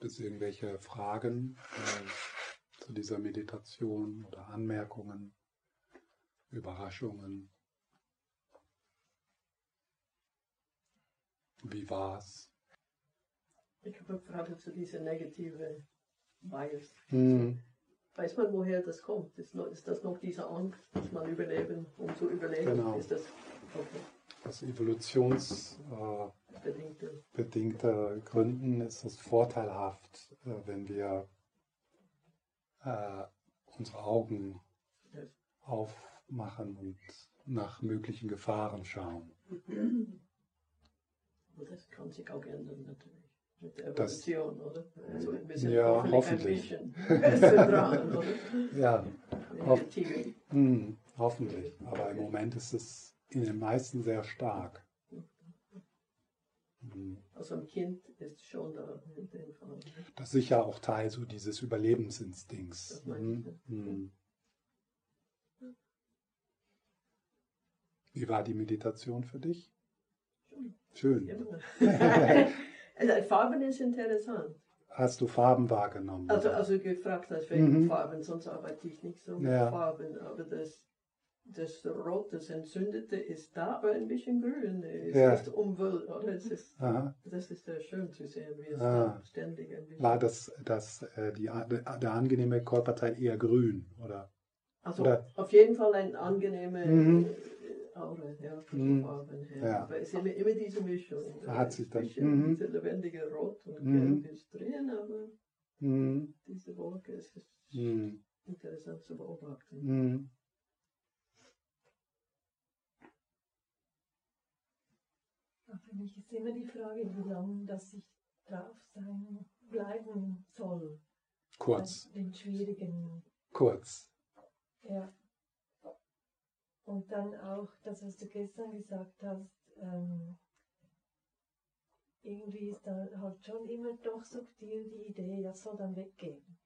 Gibt es irgendwelche Fragen äh, zu dieser Meditation oder Anmerkungen, Überraschungen? Wie war's? Ich habe eine Frage zu dieser negative Bias. Hm. Weiß man, woher das kommt? Ist, noch, ist das noch diese Angst, dass man überleben, um zu überleben? Genau. Ist das okay. Aus evolutionsbedingten bedingte? Gründen ist es vorteilhaft, äh, wenn wir äh, unsere Augen aufmachen und nach möglichen Gefahren schauen. Und das kann sich auch ändern natürlich. Mit der Das- Evolution, oder? Also wir sind Ja, hoffentlich, ein bisschen, bisschen dran, oder? Ja, Hoff- Negative. hm, hoffentlich. Aber im Moment ist es in den meisten sehr stark. Also ein Kind ist schon da in dem Fall. Das ist sicher auch Teil so dieses Überlebensinstinkts. Das meine ich, Hm, hm. Wie war die Meditation für dich? Schön. Ja. also Farben ist interessant. Hast du Farben wahrgenommen? Also, also gefragt hast wegen Mhm. Farben, sonst arbeite ich nicht so mit Ja. Farben. Aber das, das Rot, das Entzündete ist da, aber ein bisschen grün. Es Ja. ist umwelt, oder? Es ist, Aha. das ist sehr schön zu sehen, wie es Ah. da ständig ein bisschen. War das, das äh, die, der angenehme Körperteil eher grün? Oder? Also oder- auf jeden Fall eine angenehme Mhm. äh, Aura, ja, von Mhm. Farben her. Ja. Aber es ist immer, immer diese Mischung. Da hat sich dann- Ein mhm. diese lebendige Rot und Mhm. Gelb ist drin, aber Hm, diese Wolke es ist hm, interessant zu beobachten. Für mich ist immer die Frage, wie lange das ich drauf sein bleiben soll. Kurz, Bei Den schwierigen, kurz. ja. Und dann auch das, was du gestern gesagt hast, ähm, irgendwie ist da halt schon immer doch subtil die Idee, das soll dann weggehen.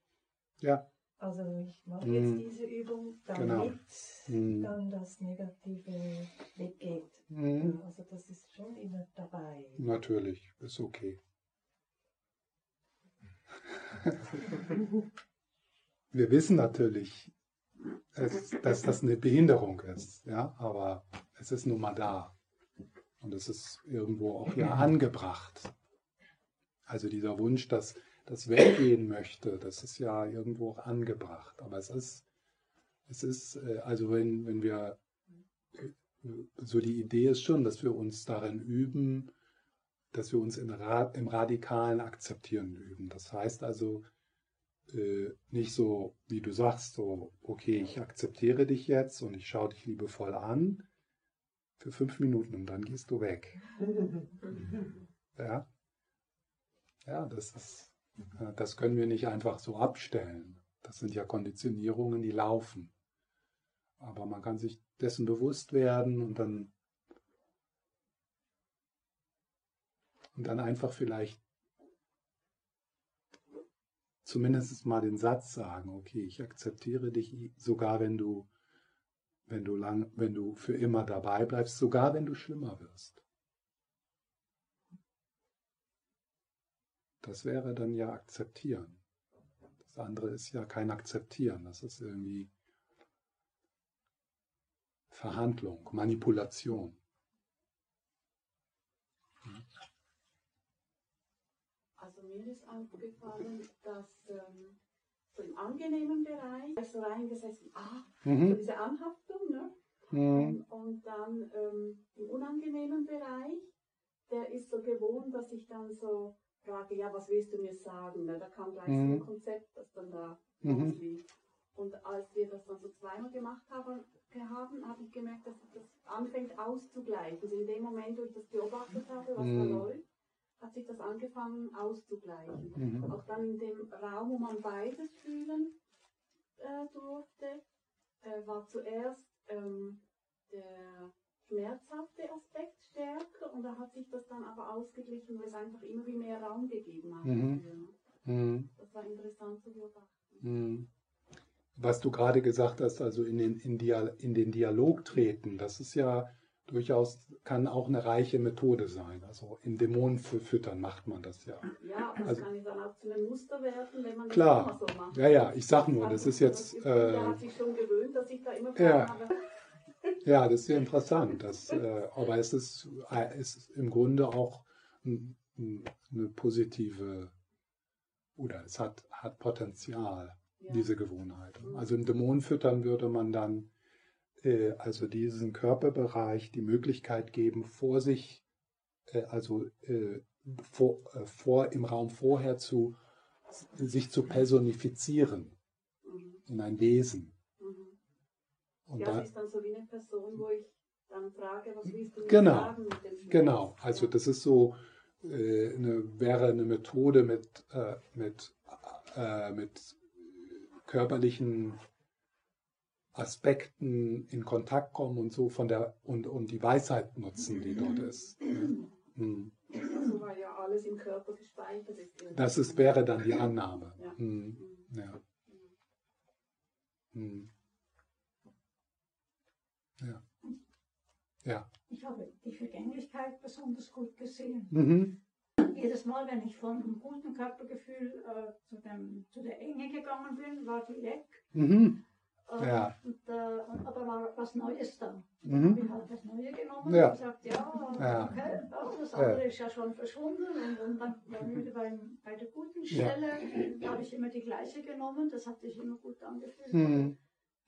Ja. Also ich mache Mhm. jetzt diese Übung, Genau. damit Mhm. dann das Negative weggeht. Hm. Also das ist schon immer dabei. Natürlich, ist okay. Wir wissen natürlich, dass das eine Behinderung ist, ja, aber es ist nun mal da. Und es ist irgendwo auch ja angebracht. Also dieser Wunsch, dass das weggehen möchte, das ist ja irgendwo auch angebracht. Aber es ist, es ist, äh, also wenn, wenn wir, äh, so die Idee ist schon, dass wir uns darin üben, dass wir uns Ra im radikalen Akzeptieren üben. Das heißt also äh, nicht so, wie du sagst, so, okay, ich akzeptiere dich jetzt und ich schaue dich liebevoll an für fünf Minuten und dann gehst du weg. Ja, ja das ist, das können wir nicht einfach so abstellen. Das sind ja Konditionierungen, die laufen. Aber man kann sich dessen bewusst werden und dann und dann einfach vielleicht zumindest mal den Satz sagen, okay, ich akzeptiere dich sogar wenn du wenn du lang wenn du für immer dabei bleibst, sogar wenn du schlimmer wirst. Das wäre dann ja akzeptieren. Das andere ist ja kein akzeptieren, das ist irgendwie Verhandlung, Manipulation. Also mir ist aufgefallen, dass ähm, so im angenehmen Bereich so reingesessen, ah, so Mhm. diese Anhaftung, ne? Mhm. Und dann ähm, im unangenehmen Bereich, der ist so gewohnt, dass ich dann so frage, ja, was willst du mir sagen? Ne? Da kam gleich so Mhm. ein Konzept, das dann da Mhm. loslief. Und als wir das dann so zweimal gemacht haben, haben habe ich gemerkt, dass das anfängt auszugleichen. Also in dem Moment, wo ich das beobachtet habe, was da Mhm. läuft, hat sich das angefangen auszugleichen. Mhm. Auch dann in dem Raum, wo man beides fühlen äh, durfte, äh, war zuerst ähm, der schmerzhafte Aspekt stärker und da hat sich das dann aber ausgeglichen, weil es einfach immer wie mehr Raum gegeben hat. Mhm. Mhm. Das war interessant zu beobachten. Mhm. Was du gerade gesagt hast, also in den, in, Dia in den Dialog treten, das ist ja durchaus kann auch eine reiche Methode sein. Also in Dämonen füttern macht man das ja. Ja, das Also- kann dann auch zu einem Muster werden, wenn man Klar. das immer so macht. Ja, ja, ich sag nur, das ist jetzt, Der äh, hat sich schon gewöhnt, dass ich da immer Ja. Habe. Ja, das ist ja interessant. Das, äh, aber es ist, äh, es ist im Grunde auch eine positive, oder es hat, hat Potenzial, Ja. diese Gewohnheit. Also im Dämon füttern würde man dann äh, also diesen Körperbereich die Möglichkeit geben, vor sich, äh, also äh, vor, vor im Raum vorher zu sich zu personifizieren Mhm. in ein Wesen. Mhm. Und ja, da, ist dann so wie eine Person, wo ich dann frage, was willst du mir Genau. sagen mit dem Schmerz? Genau, also das ist so, äh, eine, wäre eine Methode mit, äh, mit, äh, mit körperlichen Aspekten in Kontakt kommen und so von der und, und die Weisheit nutzen, die dort ist. Hm. Also weil ja alles im Körper gespeichert ist. Das ist, wäre dann die Annahme. Ja. Hm. Mhm. Ja. Hm. Ja. Ich habe die Vergänglichkeit besonders gut gesehen. Mhm. Jedes Mal, wenn ich von einem guten Körpergefühl äh, zu, dem, zu der Enge gegangen bin, war die weg. Mhm. Äh, Ja. und, äh, und, aber war was Neues da. Mhm. Ich habe das Neue genommen Ja. und gesagt, ja, Ja. okay, ja, das andere ist ja schon verschwunden. Und, und dann wieder beim, bei der guten Ja. Stelle. Da habe ich immer die gleiche genommen, das hat sich immer gut angefühlt. Mhm.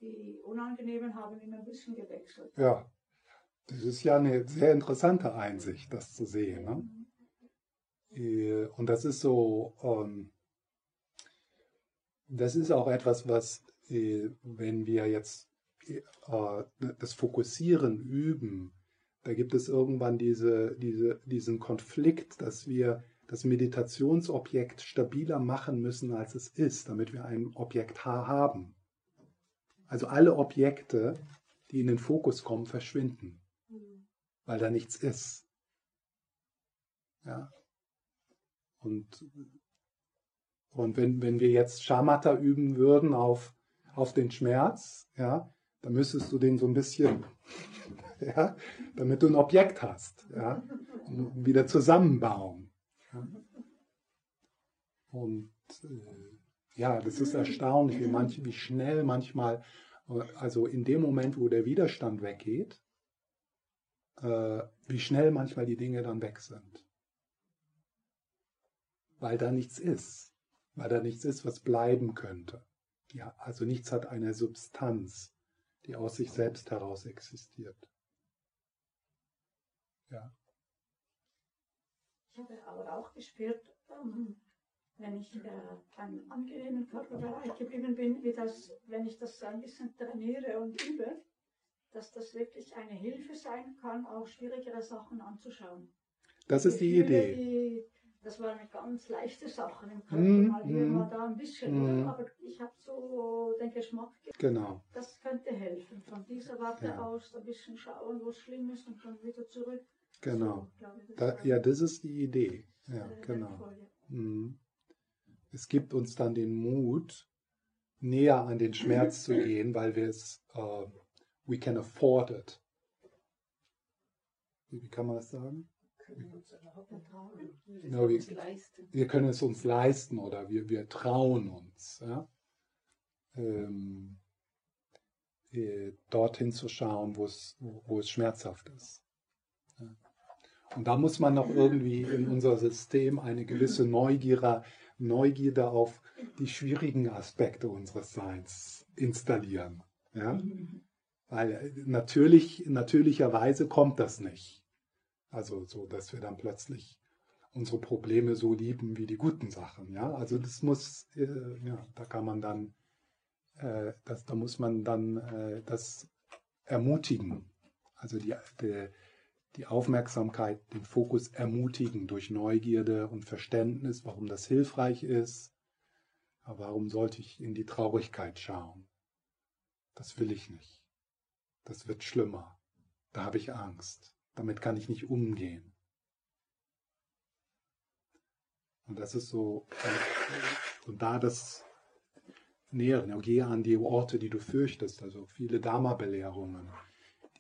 Die Unangenehmen haben immer ein bisschen gewechselt. Ja, das ist ja eine sehr interessante Einsicht, das zu sehen. Ne? Äh, Und das ist so, ähm, das ist auch etwas, was, äh, wenn wir jetzt äh, das Fokussieren üben, da gibt es irgendwann diese, diese, diesen Konflikt, dass wir das Meditationsobjekt stabiler machen müssen, als es ist, damit wir ein Objekt H haben. Also alle Objekte, die in den Fokus kommen, verschwinden. Weil da nichts ist. Ja. Und, und wenn, wenn wir jetzt Shamatha üben würden auf, auf den Schmerz, ja, dann müsstest du den so ein bisschen, ja, damit du ein Objekt hast, ja, und wieder zusammenbauen. Ja. Und äh, ja, das ist erstaunlich, wie, manch, wie schnell manchmal, äh, also in dem Moment, wo der Widerstand weggeht, äh, wie schnell manchmal die Dinge dann weg sind. Weil da nichts ist. Weil da nichts ist, was bleiben könnte. Ja, also nichts hat eine Substanz, die aus sich selbst heraus existiert. Ja. Ich habe aber auch gespürt, ähm, wenn ich äh, beim angenehmen Körperbereich geblieben bin, wie das, wenn ich das ein bisschen trainiere und übe, dass das wirklich eine Hilfe sein kann, auch schwierigere Sachen anzuschauen. Das ist die Gefühle, Idee. Die, das waren ganz leichte Sachen im Körper, Mhm, mal mhm. da ein bisschen, Mhm. aber ich habe so den Geschmack, ge- Genau. das könnte helfen. Von dieser Warte Ja. aus ein bisschen schauen, wo es schlimm ist und dann wieder zurück. Genau. So, ich, das Da, ja, das ist die Idee. Ja, genau. Mhm. Es gibt uns dann den Mut, näher an den Schmerz zu gehen, weil wir es, äh, we can afford it. Wie, kann man das sagen? Können wir uns überhaupt Vertrauen. Ja, wie- uns leisten. Wir können es uns leisten oder wir, wir trauen uns, ja? ähm, äh, dorthin zu schauen, wo es, wo, wo es schmerzhaft ist. Ja. Und da muss man noch irgendwie in unser System eine gewisse Neugier, Neugierde auf die schwierigen Aspekte unseres Seins installieren. Ja? Weil äh, natürlich, natürlicherweise kommt das nicht. Also so, dass wir dann plötzlich unsere Probleme so lieben wie die guten Sachen. Ja, also das muss, äh, ja, da kann man dann, äh, das, da muss man dann äh, das ermutigen. Also die, die, die Aufmerksamkeit, den Fokus ermutigen durch Neugierde und Verständnis, warum das hilfreich ist. Aber warum sollte ich in die Traurigkeit schauen? Das will ich nicht. Das wird schlimmer. Da habe ich Angst. Damit kann ich nicht umgehen. Und das ist so, und da das Näheren, ja, geh an die Orte, die du fürchtest, also viele Dharma-Belehrungen,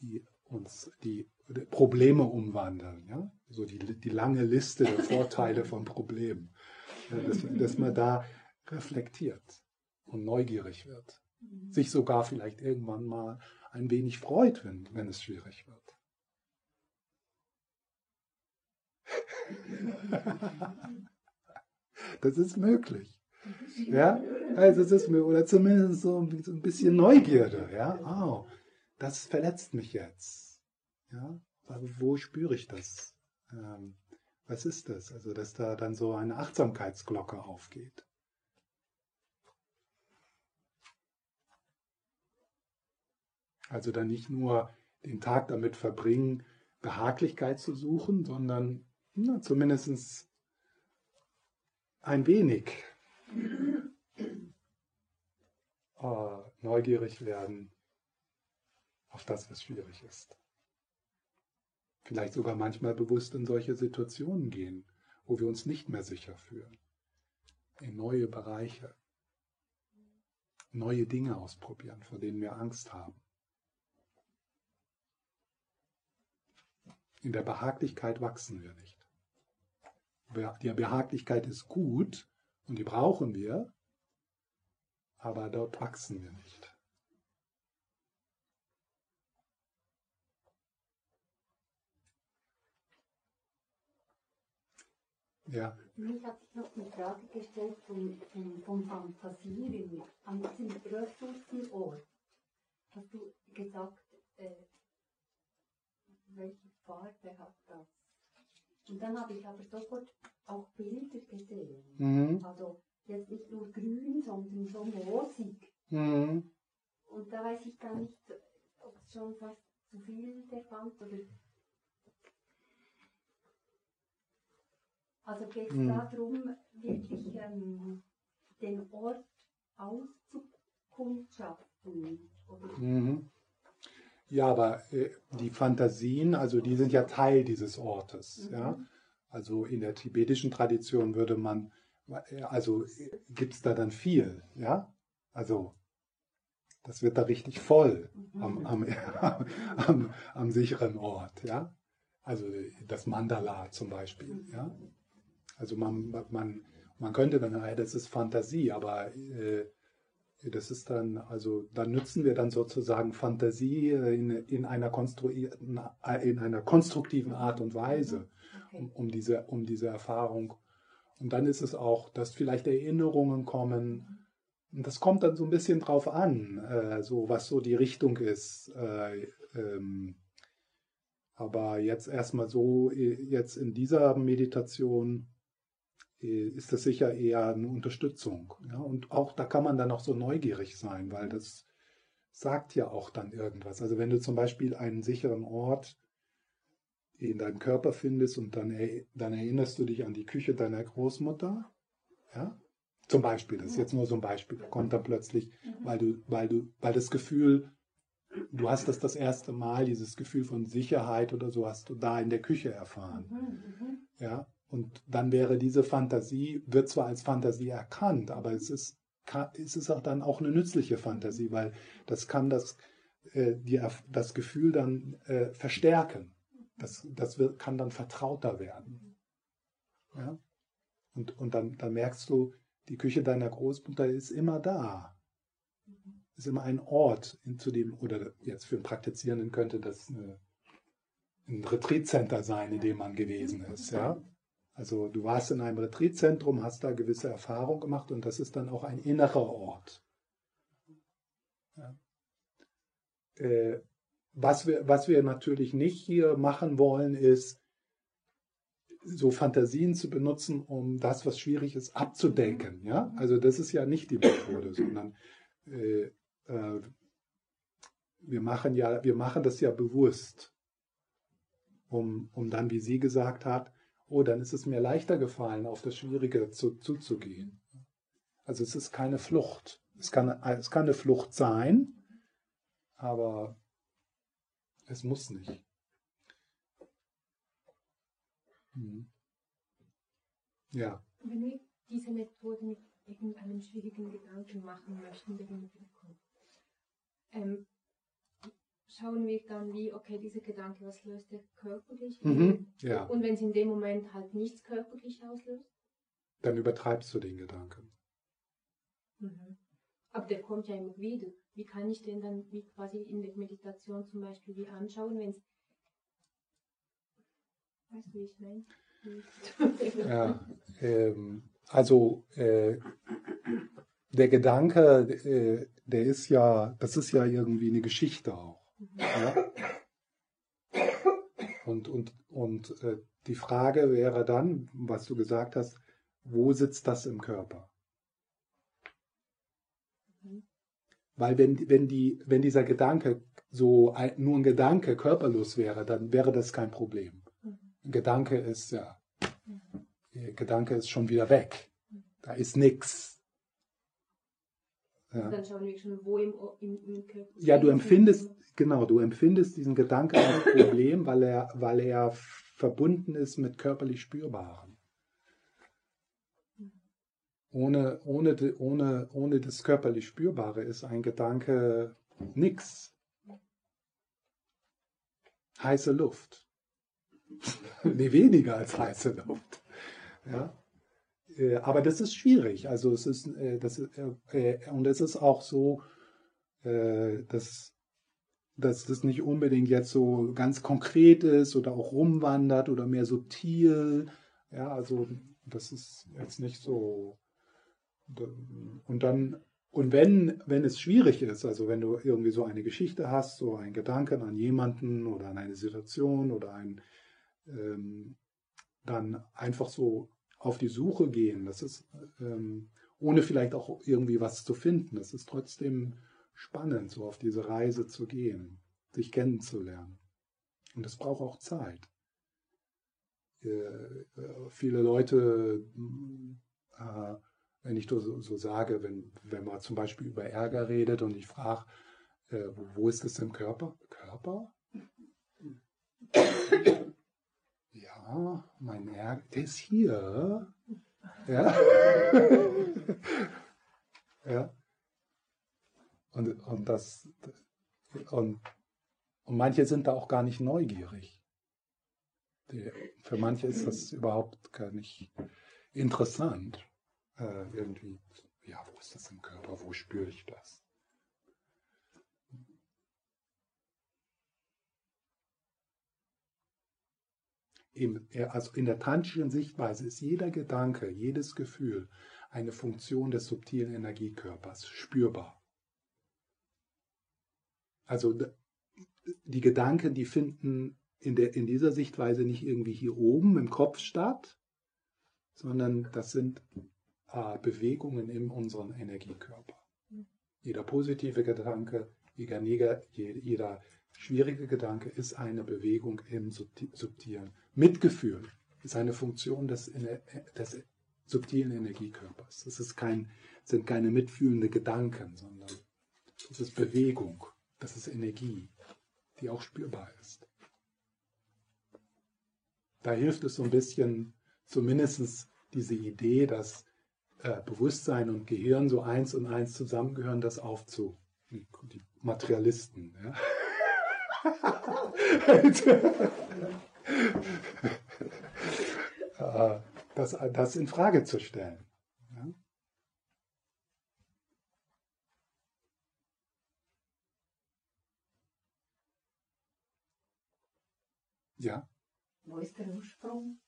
die uns die Probleme umwandeln. Ja? So die, die lange Liste der Vorteile von Problemen. Dass, dass man da reflektiert und neugierig wird. Sich sogar vielleicht irgendwann mal ein wenig freut, wenn, wenn es schwierig wird. Das ist möglich. Ja, also es ist oder zumindest so ein bisschen Neugierde. Ja, oh, das verletzt mich jetzt. Ja, also wo spüre ich das? Ähm, was ist das? Also, dass da dann so eine Achtsamkeitsglocke aufgeht. Also dann nicht nur den Tag damit verbringen, Behaglichkeit zu suchen, sondern na, zumindest ein wenig äh, neugierig werden auf das, was schwierig ist. Vielleicht sogar manchmal bewusst in solche Situationen gehen, wo wir uns nicht mehr sicher fühlen. In neue Bereiche. Neue Dinge ausprobieren, vor denen wir Angst haben. In der Behaglichkeit wachsen wir nicht. Die Behaglichkeit ist gut und die brauchen wir, aber dort wachsen wir nicht. Ja. Mich hat sich noch eine Frage gestellt vom, vom, vom Fantasieren an diesem Ressourcenort. Hast du gesagt, äh, welche Farbe hat das? Und dann habe ich aber sofort auch Bilder gesehen. Mhm. Also jetzt nicht nur grün, sondern so moosig. Mhm. Und da weiß ich gar nicht, ob es schon fast zu viel der fand oder. Also geht es mhm. darum, wirklich ähm, den Ort auszukundschaften? Oder? Mhm. Ja, aber äh, die Fantasien, also die sind ja Teil dieses Ortes. Mhm. Ja? Also in der tibetischen Tradition würde man, äh, also gibt es da dann viel. Ja? Also das wird da richtig voll am, mhm. am, am, am sicheren Ort. Ja? Also das Mandala zum Beispiel. Ja? Also man, man, man könnte dann, das ist Fantasie, aber äh, das ist dann, also da nützen wir dann sozusagen Fantasie in, in, einer, konstruierten, in einer konstruktiven Art und Weise, okay. um, um, diese, um diese Erfahrung. Und dann ist es auch, dass vielleicht Erinnerungen kommen. Und das kommt dann so ein bisschen drauf an, äh, so was so die Richtung ist. Äh, ähm, aber jetzt erstmal so, äh, jetzt in dieser Meditation äh, ist das sicher eher eine Unterstützung. Ja? Und auch da kann man dann auch so neugierig sein, weil das sagt ja auch dann irgendwas. Also wenn du zum Beispiel einen sicheren Ort in deinem Körper findest und dann, dann erinnerst du dich an die Küche deiner Großmutter, ja, zum Beispiel, das ist jetzt nur so ein Beispiel, kommt dann plötzlich, weil du, weil du, weil das Gefühl, du hast das das erste Mal, dieses Gefühl von Sicherheit oder so hast du da in der Küche erfahren. Mhm, mhm. Ja, und dann wäre diese Fantasie, wird zwar als Fantasie erkannt, aber es ist, kann, es auch dann auch eine nützliche Fantasie, weil das kann das, äh, die, das Gefühl dann äh, verstärken. Das, das wird, kann dann vertrauter werden. Ja? Und, und dann, dann merkst du, die Küche deiner Großmutter ist immer da. Ist immer ein Ort, zu dem, oder jetzt für einen Praktizierenden könnte das eine, ein Retreat-Center sein, in dem man gewesen ist. Ja? Also du warst in einem Retreatzentrum, hast da gewisse Erfahrungen gemacht und das ist dann auch ein innerer Ort. Ja. Äh, was, wir, was wir natürlich nicht hier machen wollen, ist, so Fantasien zu benutzen, um das, was schwierig ist, abzudenken. Ja? Also das ist ja nicht die Methode, sondern äh, äh, wir machen ja, wir machen das ja bewusst, um, um dann, wie sie gesagt hat, oh, dann ist es mir leichter gefallen, auf das Schwierige zu, zuzugehen. Also es ist keine Flucht. Es kann, es kann eine Flucht sein, aber es muss nicht. Hm. Ja. Wenn wir diese Methode mit irgendeinem schwierigen Gedanken machen möchten, ähm, schauen wir dann wie, okay, dieser Gedanke, was löst der körperlich? Mhm, ja. Und wenn es in dem Moment halt nichts körperlich auslöst? Dann übertreibst du den Gedanken. Mhm. Aber der kommt ja immer wieder. Wie kann ich den dann wie quasi in der Meditation zum Beispiel wie anschauen, wenn es Weißt du, wie ich meine? ja, ähm, also äh, der Gedanke, äh, der ist ja, das ist ja irgendwie eine Geschichte auch. Ja? Und, und, und äh, die Frage wäre dann, was du gesagt hast, wo sitzt das im Körper? Weil wenn, wenn, die, wenn dieser Gedanke so ein, nur ein Gedanke körperlos wäre, dann wäre das kein Problem. Ein Gedanke ist ja, der Gedanke ist schon wieder weg. Da ist nichts. Ja. Dann schauen wir schon, wo im, im, im Körper. Ja, du empfindest, genau, du empfindest diesen Gedanken als Problem, weil er, weil er verbunden ist mit körperlich Spürbaren. Ohne, ohne, ohne, ohne das körperlich Spürbare ist ein Gedanke nichts. Heiße Luft. nee, weniger als heiße Luft. Ja? Äh, aber das ist schwierig. Also es ist, äh, das, äh, und es ist auch so, dass, dass das nicht unbedingt jetzt so ganz konkret ist oder auch rumwandert oder mehr subtil. Ja, also das ist jetzt nicht so. Und dann, und wenn, wenn es schwierig ist, also wenn du irgendwie so eine Geschichte hast, so einen Gedanken an jemanden oder an eine Situation oder ein, ähm, dann einfach so auf die Suche gehen. Das ist, ähm, ohne vielleicht auch irgendwie was zu finden. Das ist trotzdem spannend, so auf diese Reise zu gehen, sich kennenzulernen. Und das braucht auch Zeit. Äh, äh, viele Leute, äh, wenn ich so, so, sage, wenn, wenn man zum Beispiel über Ärger redet und ich frage, äh, wo, wo ist es im Körper? Körper? mein Ärger, der ist hier. Ja. ja. Und, und das und, und manche sind da auch gar nicht neugierig. Die, für manche ist das überhaupt gar nicht interessant. Äh, irgendwie, ja, wo ist das im Körper? Wo spüre ich das? Im, also in der tantischen Sichtweise ist jeder Gedanke, jedes Gefühl eine Funktion des subtilen Energiekörpers, spürbar. Also die Gedanken, die finden in, der, in dieser Sichtweise nicht irgendwie hier oben im Kopf statt, sondern das sind äh, Bewegungen in unserem Energiekörper. Jeder positive Gedanke, jeder, jeder schwierige Gedanke ist eine Bewegung im subtilen Mitgefühl ist eine Funktion des, des subtilen Energiekörpers. Ist kein, sind keine mitfühlende Gedanken, sondern das ist Bewegung, das ist Energie, die auch spürbar ist. Da hilft es so ein bisschen, zumindest diese Idee, dass äh, Bewusstsein und Gehirn so eins und eins zusammengehören, das aufzu. Die Materialisten. Ja? Äh, das, das in Frage zu stellen. Ja? Wo ist der Ursprung?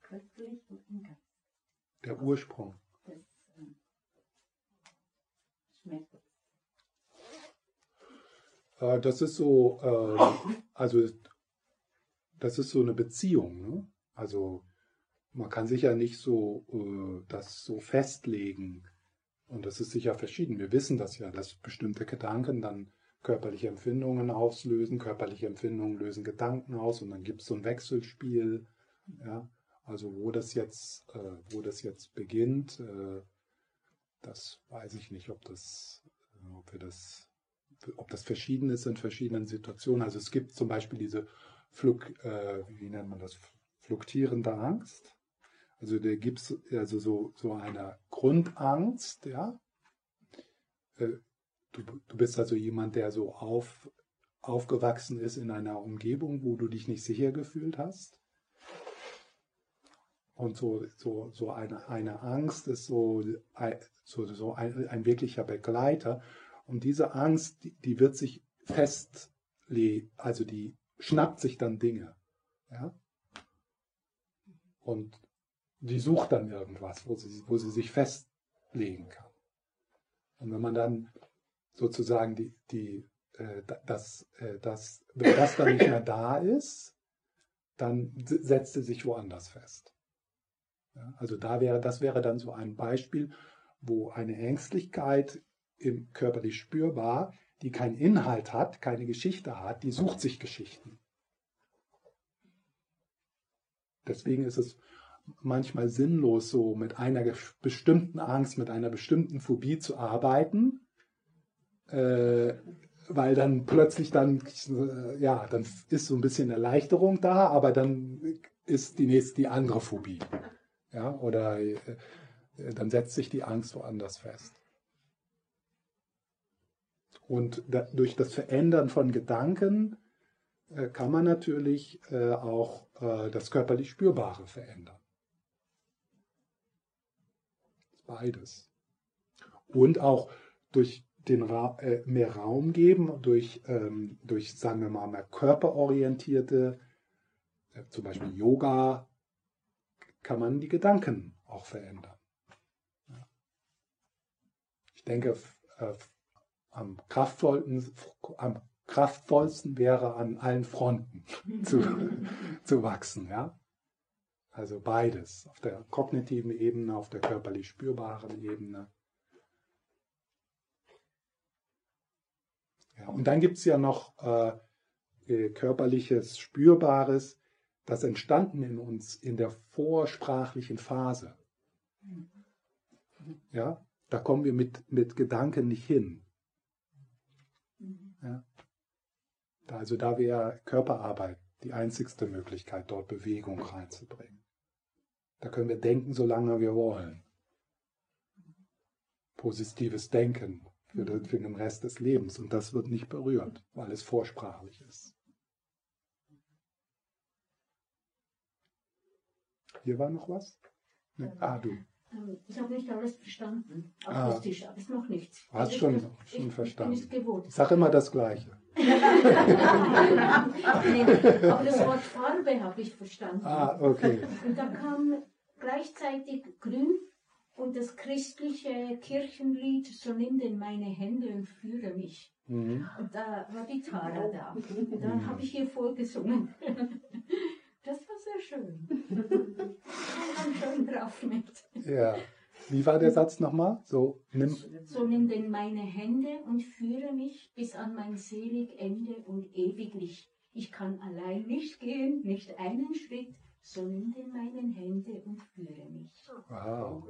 Körperlich und im Geist. Der Ursprung. Das ähm, Schmerz. Äh, das ist so, äh, also das ist so eine Beziehung. Ne? Also man kann sicher nicht so äh, das so festlegen. Und das ist sicher verschieden. Wir wissen das ja, dass bestimmte Gedanken dann körperliche Empfindungen auslösen, körperliche Empfindungen lösen Gedanken aus und dann gibt es so ein Wechselspiel. Ja? Also wo das jetzt, äh, wo das jetzt beginnt, äh, das weiß ich nicht, ob das, ob wir das, ob das verschieden ist in verschiedenen Situationen. Also es gibt zum Beispiel diese Flug, äh, wie nennt man das, fluktierende Angst. Also da gibt es also so, so eine Grundangst, ja. Äh, du, du bist also jemand, der so auf, aufgewachsen ist in einer Umgebung, wo du dich nicht sicher gefühlt hast. Und so, so, so eine, eine Angst ist so, so, so ein, ein wirklicher Begleiter. Und diese Angst, die, die wird sich festlegen, also die schnappt sich dann Dinge. Ja? Und die sucht dann irgendwas, wo sie, wo sie sich festlegen kann. Und wenn man dann sozusagen die, die, äh, das, äh, das, wenn das dann nicht mehr da ist, dann setzt sie sich woanders fest. Ja, also da wäre, das wäre dann so ein Beispiel, wo eine Ängstlichkeit im körperlich spürbar, die keinen Inhalt hat, keine Geschichte hat, die sucht sich Geschichten. Deswegen ist es manchmal sinnlos, so mit einer bestimmten Angst, mit einer bestimmten Phobie zu arbeiten, äh, weil dann plötzlich dann, äh, ja, dann ist so ein bisschen Erleichterung da, aber dann ist die nächste die andere Phobie. Ja, oder äh, dann setzt sich die Angst woanders fest. Und da, durch das Verändern von Gedanken äh, kann man natürlich äh, auch äh, das körperlich Spürbare verändern. Beides. Und auch durch den Ra äh, mehr Raum geben, durch, ähm, durch, sagen wir mal, mehr körperorientierte, äh, zum Beispiel Yoga, kann man die Gedanken auch verändern. Ich denke, äh, am, kraftvollsten, am kraftvollsten wäre an allen Fronten zu, zu wachsen. Ja? Also beides, auf der kognitiven Ebene, auf der körperlich spürbaren Ebene. Ja, und dann gibt es ja noch äh, äh, körperliches, spürbares, das entstanden in uns in der vorsprachlichen Phase. Ja, da kommen wir mit, mit Gedanken nicht hin. Ja. Also da wäre Körperarbeit die einzigste Möglichkeit, dort Bewegung reinzubringen. Da können wir denken, solange wir wollen. Positives Denken für den, Rest des Lebens. Und das wird nicht berührt, weil es vorsprachlich ist. Hier war noch was? Nee. Ah, du. Ähm, ich habe nicht alles verstanden. Akustisch, ah. aber es noch nichts. Hast also schon, ich, schon ich, verstanden. Ich, ich sag immer das Gleiche. Aber das Wort Farbe habe ich verstanden. Ah, okay. Und da kam gleichzeitig grün und das christliche Kirchenlied, so nimm denn meine Hände und führe mich. Mhm. Und da war die Tara da. Und dann habe ich ihr vorgesungen. Das war sehr schön. Ich schön drauf mit. Ja. Wie war der Satz nochmal? So nimm, so nimm denn meine Hände und führe mich bis an mein selig Ende und ewiglich. Ich kann allein nicht gehen, nicht einen Schritt, so nimm denn meine Hände und führe mich. Wow.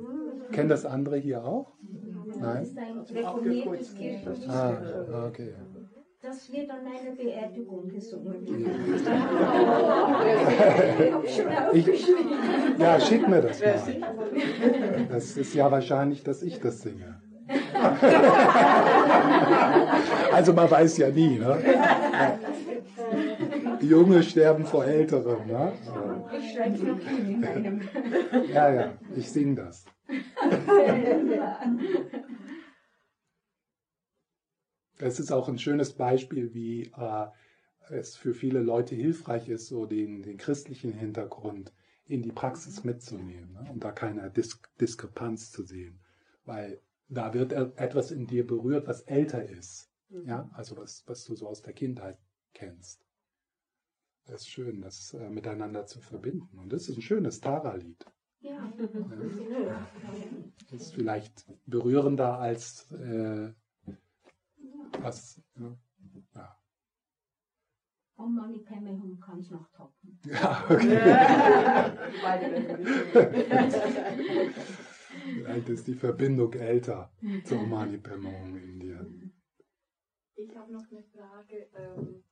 Kennen das andere hier auch? Nein. Das ist ein reformiertes Kirchenlied. Ah, okay. Das wird an meiner Beerdigung gesungen. ich, ja, schick mir das mal. Das ist ja wahrscheinlich, dass ich das singe. also man weiß ja nie. Ne? Junge sterben vor Älteren. Ne? Ich schreibe noch hin in meinem. Ja, ja, ich singe das. Es ist auch ein schönes Beispiel, wie äh, es für viele Leute hilfreich ist, so den, den christlichen Hintergrund in die Praxis mitzunehmen ne? und da keine Dis Diskrepanz zu sehen. Weil da wird etwas in dir berührt, was älter ist. Mhm. Ja, also was, was du so aus der Kindheit kennst. Das ist schön, das äh, miteinander zu verbinden. Und das ist ein schönes Tara-Lied. Ja. ja. Das ist vielleicht berührender als äh, was. Ja. Und Mani Pemme kann es noch toppen. Ja, okay. Vielleicht ist die Verbindung älter zur Mani Pemme in dir. Ich habe noch eine Frage. Ähm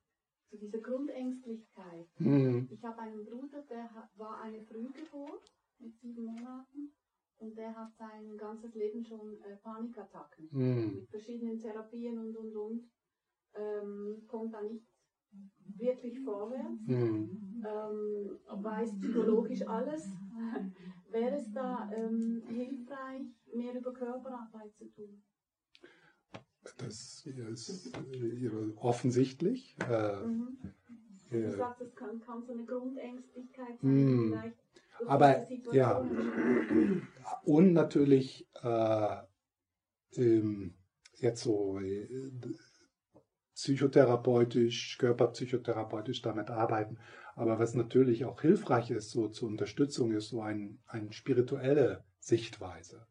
zu dieser Grundängstlichkeit. Mhm. Ich habe einen Bruder, der war eine Frühgeburt mit sieben Monaten und der hat sein ganzes Leben schon äh, Panikattacken mm. mit verschiedenen Therapien und und und. Ähm, kommt da nicht wirklich vorwärts, mm. ähm, weiß psychologisch alles. Wäre es da ähm, hilfreich, mehr über Körperarbeit zu tun? Das ist äh, offensichtlich. Äh, mhm. Du sagst, es kann, kann, so eine Grundängstlichkeit sein, mm. vielleicht aber ja, und natürlich äh, ähm, jetzt so äh, psychotherapeutisch, körperpsychotherapeutisch damit arbeiten. Aber was natürlich auch hilfreich ist, so zur Unterstützung, ist so ein, eine spirituelle Sichtweise.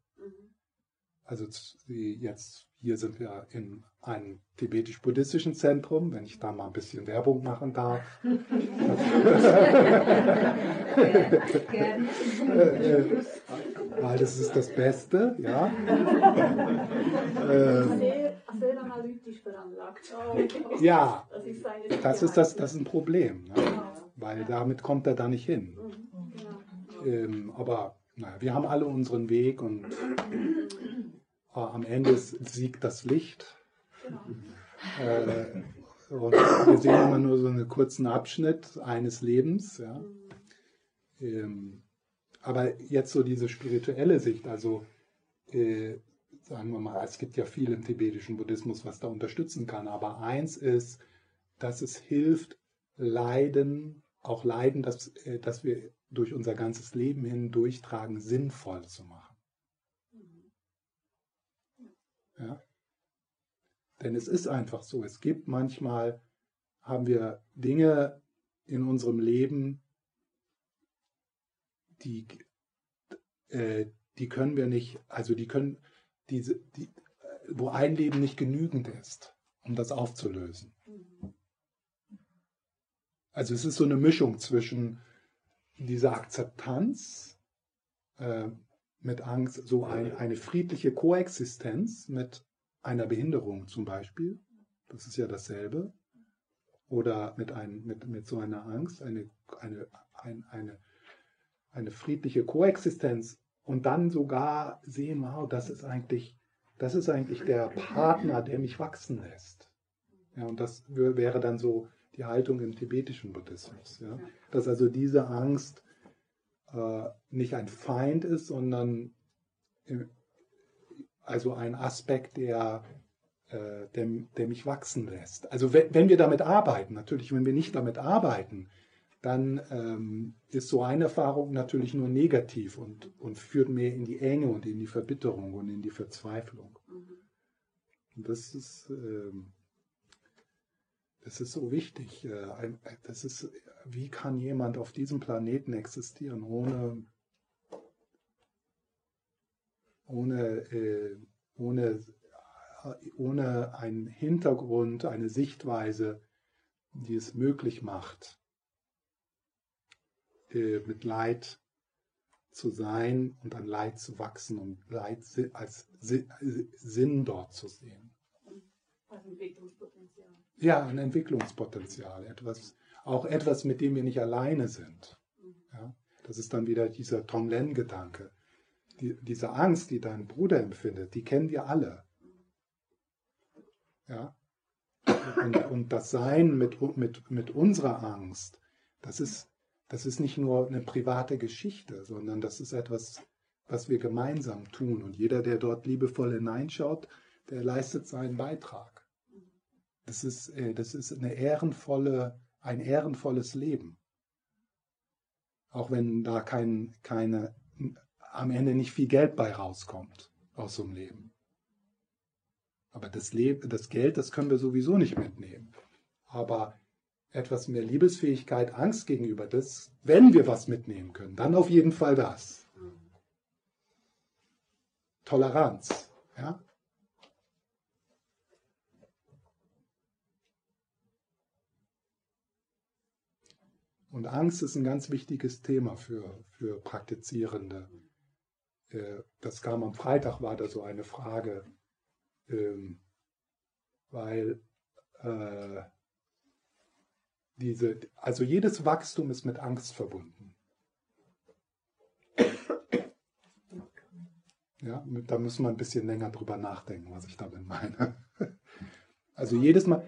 Mhm. Also jetzt hier sind wir in einem tibetisch-buddhistischen Zentrum, wenn ich da mal ein bisschen Werbung machen darf. Weil das ist das Beste, ja. Sehr, sehr analytisch veranlagt. Ja, das ist, das, das ist ein Problem, ne? weil damit kommt er da nicht hin. Ähm, aber naja, wir haben alle unseren Weg und äh, am Ende siegt das Licht. Genau. Äh, und wir sehen immer nur so einen kurzen Abschnitt eines Lebens. Ja. Ähm, aber jetzt so diese spirituelle Sicht, also äh, sagen wir mal, es gibt ja viel im tibetischen Buddhismus, was da unterstützen kann. Aber eins ist, dass es hilft, Leiden, auch Leiden, das, äh, das wir durch unser ganzes Leben hindurchtragen, sinnvoll zu machen. Ja? Denn es ist einfach so, es gibt manchmal, haben wir Dinge in unserem Leben, die, äh, die können wir nicht, also die können, diese, die, wo ein Leben nicht genügend ist, um das aufzulösen. Also es ist so eine Mischung zwischen dieser Akzeptanz, äh, mit Angst, so ein, eine friedliche Koexistenz mit einer Behinderung zum Beispiel, das ist ja dasselbe, oder mit, ein, mit, mit so einer Angst, eine, eine, ein, eine, eine friedliche Koexistenz und dann sogar sehen, wow, das ist eigentlich, das ist eigentlich der Partner, der mich wachsen lässt. Ja, und das wäre dann so die Haltung im tibetischen Buddhismus. Ja? Dass also diese Angst äh, nicht ein Feind ist, sondern äh, also ein Aspekt, der, äh, der, der, mich wachsen lässt. Also wenn, wenn, wir damit arbeiten, natürlich, wenn wir nicht damit arbeiten, dann ähm, ist so eine Erfahrung natürlich nur negativ und, und führt mehr in die Enge und in die Verbitterung und in die Verzweiflung. Mhm. Und das ist, ähm, das ist so wichtig. Äh, das ist, wie kann jemand auf diesem Planeten existieren ohne, ohne, äh, ohne, ohne einen Hintergrund, eine Sichtweise, die es möglich macht, äh, mit Leid zu sein und an Leid zu wachsen und Leid als Sinn dort zu sehen. Also Entwicklungspotenzial. Ja, ein Entwicklungspotenzial. Etwas, auch etwas, mit dem wir nicht alleine sind. Ja, das ist dann wieder dieser Tonglen-Gedanke. Die, diese Angst, die dein Bruder empfindet, die kennen wir alle. Ja? Und, und das Sein mit, mit, mit unserer Angst, das ist, das ist nicht nur eine private Geschichte, sondern das ist etwas, was wir gemeinsam tun. Und jeder, der dort liebevoll hineinschaut, der leistet seinen Beitrag. Das ist, äh, das ist eine ehrenvolle, ein ehrenvolles Leben. Auch wenn da kein, keine, am Ende nicht viel Geld bei rauskommt aus so einem Leben. Aber das, Leben, das Geld, das können wir sowieso nicht mitnehmen. Aber etwas mehr Liebesfähigkeit, Angst gegenüber das, wenn wir was mitnehmen können, dann auf jeden Fall das. Toleranz. Ja? Und Angst ist ein ganz wichtiges Thema für, für Praktizierende. Äh, das kam am Freitag, war da so eine Frage, ähm, weil äh, diese, also jedes Wachstum ist mit Angst verbunden. Ja, da müssen wir ein bisschen länger drüber nachdenken, was ich damit meine. Also jedes Mal,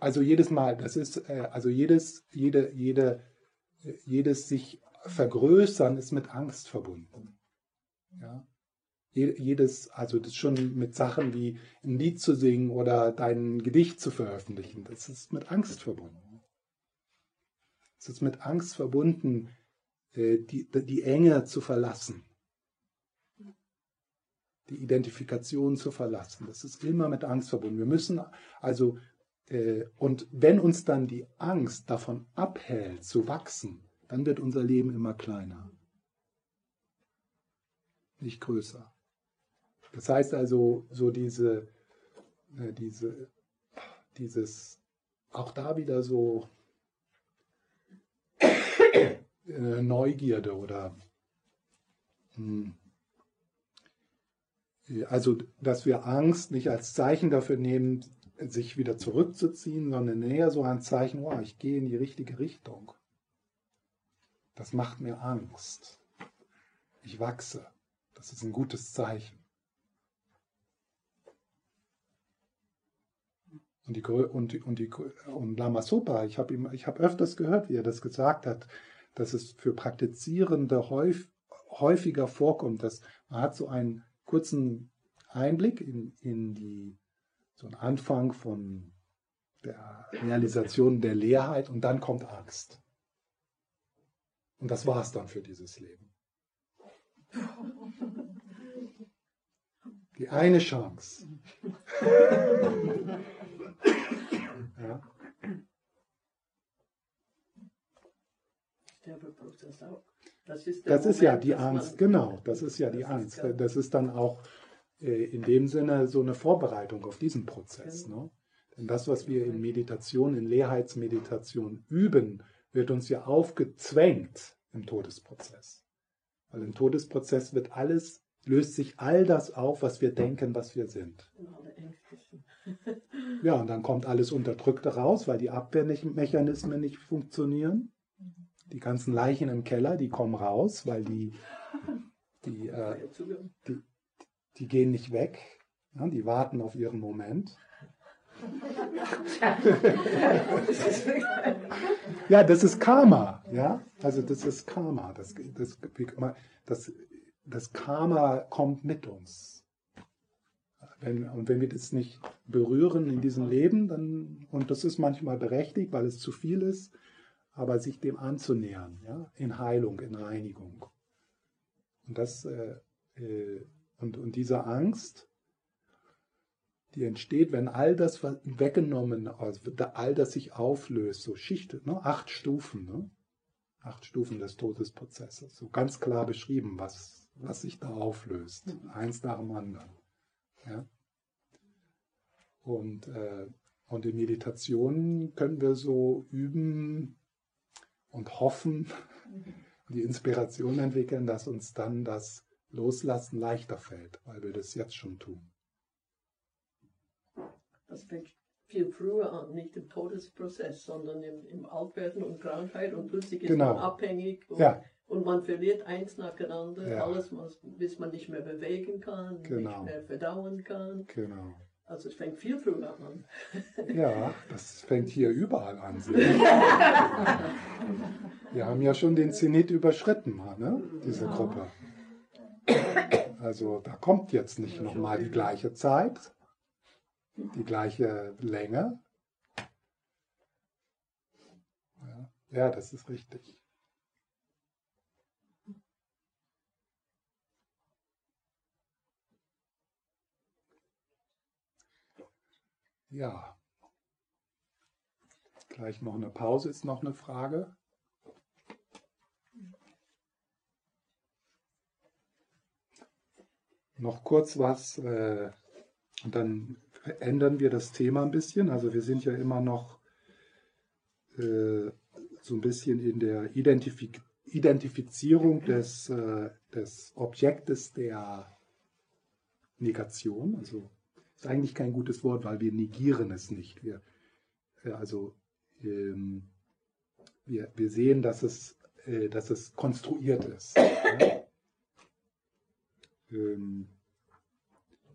also jedes Mal, das ist, äh, also jedes, jede, jede, jedes sich vergrößern ist mit Angst verbunden. Ja? Jedes, also das schon mit Sachen wie ein Lied zu singen oder dein Gedicht zu veröffentlichen, das ist mit Angst verbunden. Es ist mit Angst verbunden, äh, die, die Enge zu verlassen die Identifikation zu verlassen. Das ist immer mit Angst verbunden. Wir müssen also, und wenn uns dann die Angst davon abhält zu wachsen, dann wird unser Leben immer kleiner, nicht größer. Das heißt also, so diese, äh, diese, dieses, auch da wieder so äh, Neugierde oder hm, also, dass wir Angst nicht als Zeichen dafür nehmen, sich wieder zurückzuziehen, sondern eher so ein Zeichen, oh, ich gehe in die richtige Richtung. Das macht mir Angst. Ich wachse. Das ist ein gutes Zeichen. Und, die, und, und, die, und Lama Sopa, ich habe hab öfters gehört, wie er das gesagt hat, dass es für Praktizierende häufig, häufiger vorkommt, dass man hat so einen kurzen Einblick in, in die, so einen Anfang von der Realisation der Leerheit und dann kommt Angst. Und das war es dann für dieses Leben. Die eine Chance. ja. Das ist, das ist ja die Angst, genau, das ist ja die Angst. Das ist dann auch in dem Sinne so eine Vorbereitung auf diesen Prozess. Genau. Ne? Denn das, was wir in Meditation, in Leerheitsmeditation üben, wird uns ja aufgezwängt im Todesprozess. Weil im Todesprozess wird alles, löst sich all das auf, was wir denken, was wir sind. Ja, und dann kommt alles Unterdrückte raus, weil die Abwehrmechanismen nicht funktionieren. Die ganzen Leichen im Keller, die kommen raus, weil die, die, äh, die, die, gehen nicht weg. Ja, die warten auf ihren Moment. ja, das ist Karma. Ja, also das ist Karma. Das, das, das, das Karma kommt mit uns. Wenn, und wenn wir das nicht berühren in diesem Leben, dann, und das ist manchmal berechtigt, weil es zu viel ist, aber sich dem anzunähern, ja, in Heilung, in Reinigung. Und das äh, äh, und, und diese Angst, die entsteht, wenn all das weggenommen, also all das sich auflöst, so Schichten, ne, acht Stufen, ne, acht Stufen des Todesprozesses, so ganz klar beschrieben, was, was sich da auflöst, eins nach dem anderen. Ja. Und, äh, und in Meditation können wir so üben, und hoffen, die Inspiration entwickeln, dass uns dann das Loslassen leichter fällt, weil wir das jetzt schon tun. Das fängt viel früher an, nicht im Todesprozess, sondern im, im Altwerden und Krankheit und plötzlich ist genau. man abhängig und, ja. und, man verliert eins nach dem anderen, ja. alles, bis man nicht mehr bewegen kann, genau. nicht mehr verdauen kann. Genau. Also es fängt viel früher an. Ja, das fängt hier überall an. Wir haben ja schon den Zenit überschritten, ne? diese Gruppe. Also da kommt jetzt nicht nochmal die gleiche Zeit, die gleiche Länge. Ja, das ist richtig. Ja. Gleich noch eine Pause, ist noch eine Frage. Noch kurz was äh, und dann ändern wir das Thema ein bisschen. Also wir sind ja immer noch äh, so ein bisschen in der Identifiz Identifizierung des, äh, des Objektes der Negation, also ist eigentlich kein gutes Wort, weil wir negieren es nicht. Wir, äh, also ähm, wir, wir sehen, dass es, äh, dass es konstruiert ist. Ja? Ähm,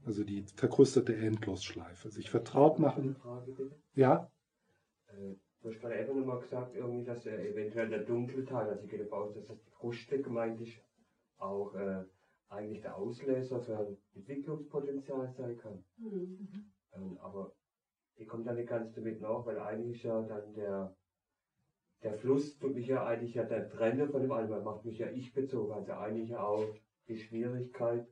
Also die verkrustete Endlosschleife. Sich vertraut machen. Ja? Äh, du hast gerade einfach nochmal gesagt, irgendwie, dass äh, eventuell der dunkle Teil, also ich gehe davon aus, dass das die Kruste gemeint ist, auch äh, eigentlich der Auslöser für ein Entwicklungspotenzial sein kann. Mhm. Ähm, aber die kommt dann nicht ganz damit nach, weil eigentlich ja dann der, der Fluss tut mich ja eigentlich ja der Trenner von dem anderen, macht mich ja ich bezogen, also eigentlich ja auch die Schwierigkeit.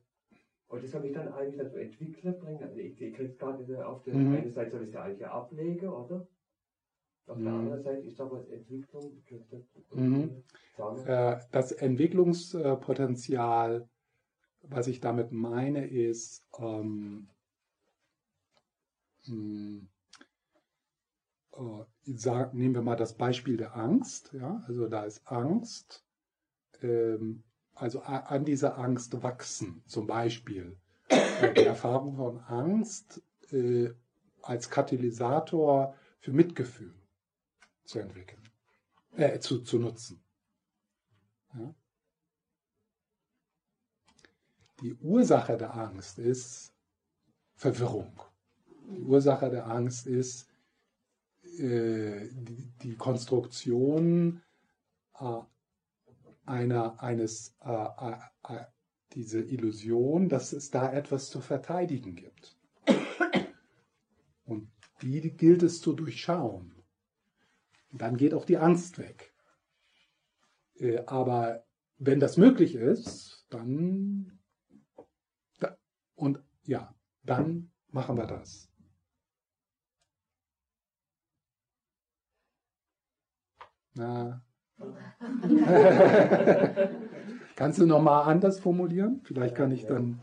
Und das soll ich dann eigentlich dazu Entwickler bringen. Also ich, ich kriege es gerade auf der mhm. einen Seite soll ich es ja eigentlich ablegen, oder? Auf der mhm. anderen Seite ist aber Entwicklung. Mhm. Äh, das Entwicklungspotenzial, was ich damit meine, ist, ähm, hm, äh, sag, nehmen wir mal das Beispiel der Angst. Ja? Also da ist Angst. Ähm, also an dieser Angst wachsen. Zum Beispiel äh, die Erfahrung von Angst äh, als Katalysator für Mitgefühl zu entwickeln, äh, zu, zu nutzen. Ja? Die Ursache der Angst ist Verwirrung. Die Ursache der Angst ist äh, die, die, Konstruktion äh, einer, eines, äh, äh, äh, diese Illusion, dass es da etwas zu verteidigen gibt. Und die gilt es zu durchschauen. Und dann geht auch die Angst weg. Äh, aber wenn das möglich ist, dann und ja, dann machen wir das. Na. Kannst du nochmal anders formulieren? Vielleicht kann ich dann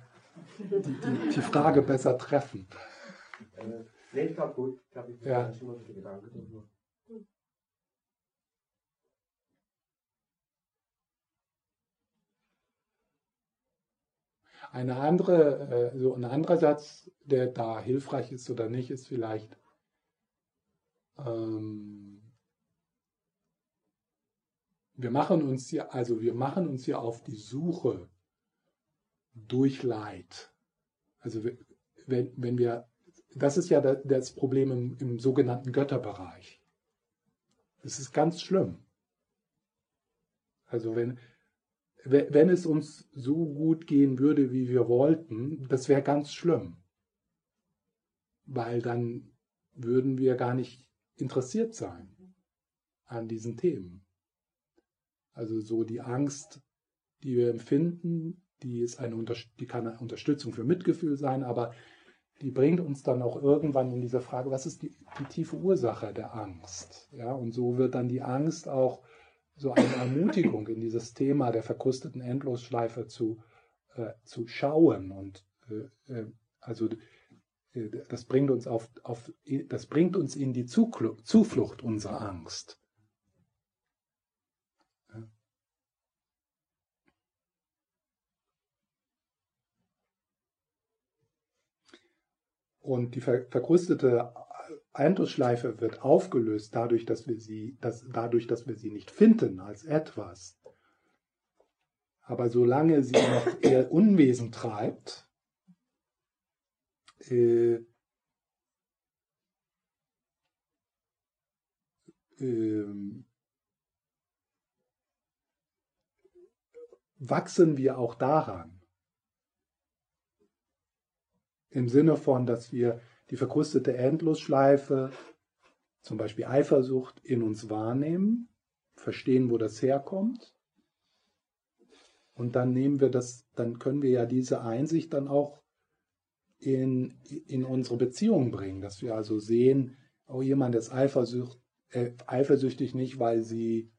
die, die, die Frage besser treffen. Nee, ich glaube gut. Ich glaube, ich ja. schon mal Gedanken Eine andere, äh, so ein anderer Satz, der da hilfreich ist oder nicht, ist vielleicht, ähm, wir machen uns hier, also wir machen uns hier auf die Suche durch Leid. Also wenn, wenn wir, das ist ja das Problem im, im sogenannten Götterbereich. Das ist ganz schlimm. Also wenn, wenn es uns so gut gehen würde, wie wir wollten, das wäre ganz schlimm. Weil dann würden wir gar nicht interessiert sein an diesen Themen. Also so die Angst, die wir empfinden, die, ist eine, die kann eine Unterstützung für Mitgefühl sein, aber die bringt uns dann auch irgendwann in diese Frage, was ist die, die tiefe Ursache der Angst? Ja, und so wird dann die Angst auch so eine Ermutigung in dieses Thema der verkrusteten Endlosschleife zu, äh, zu schauen. Und äh, äh also äh, das bringt uns auf, auf, das bringt uns in die Zuflucht unserer Angst. Und die verkrustete Eintussschleife wird aufgelöst dadurch, dass wir sie, dass, dadurch, dass wir sie nicht finden als etwas. Aber solange sie noch ihr Unwesen treibt, äh, äh, wachsen wir auch daran. Im Sinne von, dass wir die verkrustete Endlosschleife, zum Beispiel Eifersucht, in uns wahrnehmen, verstehen, wo das herkommt. Und dann nehmen wir das, dann können wir ja diese Einsicht dann auch in, in unsere Beziehung bringen, dass wir also sehen, oh, jemand ist eifersücht, äh, eifersüchtig nicht, weil sie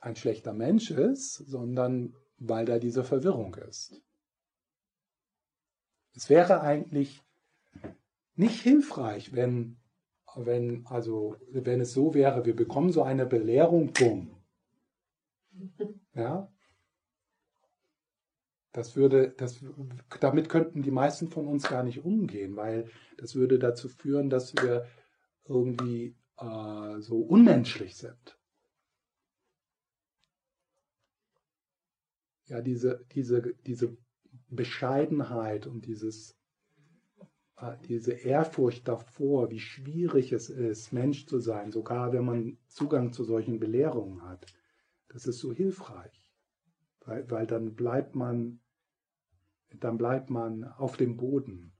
ein schlechter Mensch ist, sondern weil da diese Verwirrung ist. Es wäre eigentlich nicht hilfreich, wenn, wenn, also, wenn es so wäre, wir bekommen so eine Belehrung, bumm. Ja? Das würde, das, damit könnten die meisten von uns gar nicht umgehen, weil das würde dazu führen, dass wir irgendwie äh, so unmenschlich sind. Ja, diese, diese, diese Bescheidenheit und dieses äh, diese Ehrfurcht davor, wie schwierig es ist, Mensch zu sein, sogar wenn man Zugang zu solchen Belehrungen hat, das ist so hilfreich, weil, weil dann bleibt man, dann bleibt man auf dem Boden.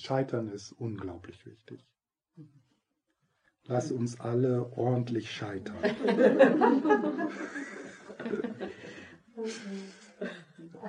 Scheitern ist unglaublich wichtig. Lass uns alle ordentlich scheitern.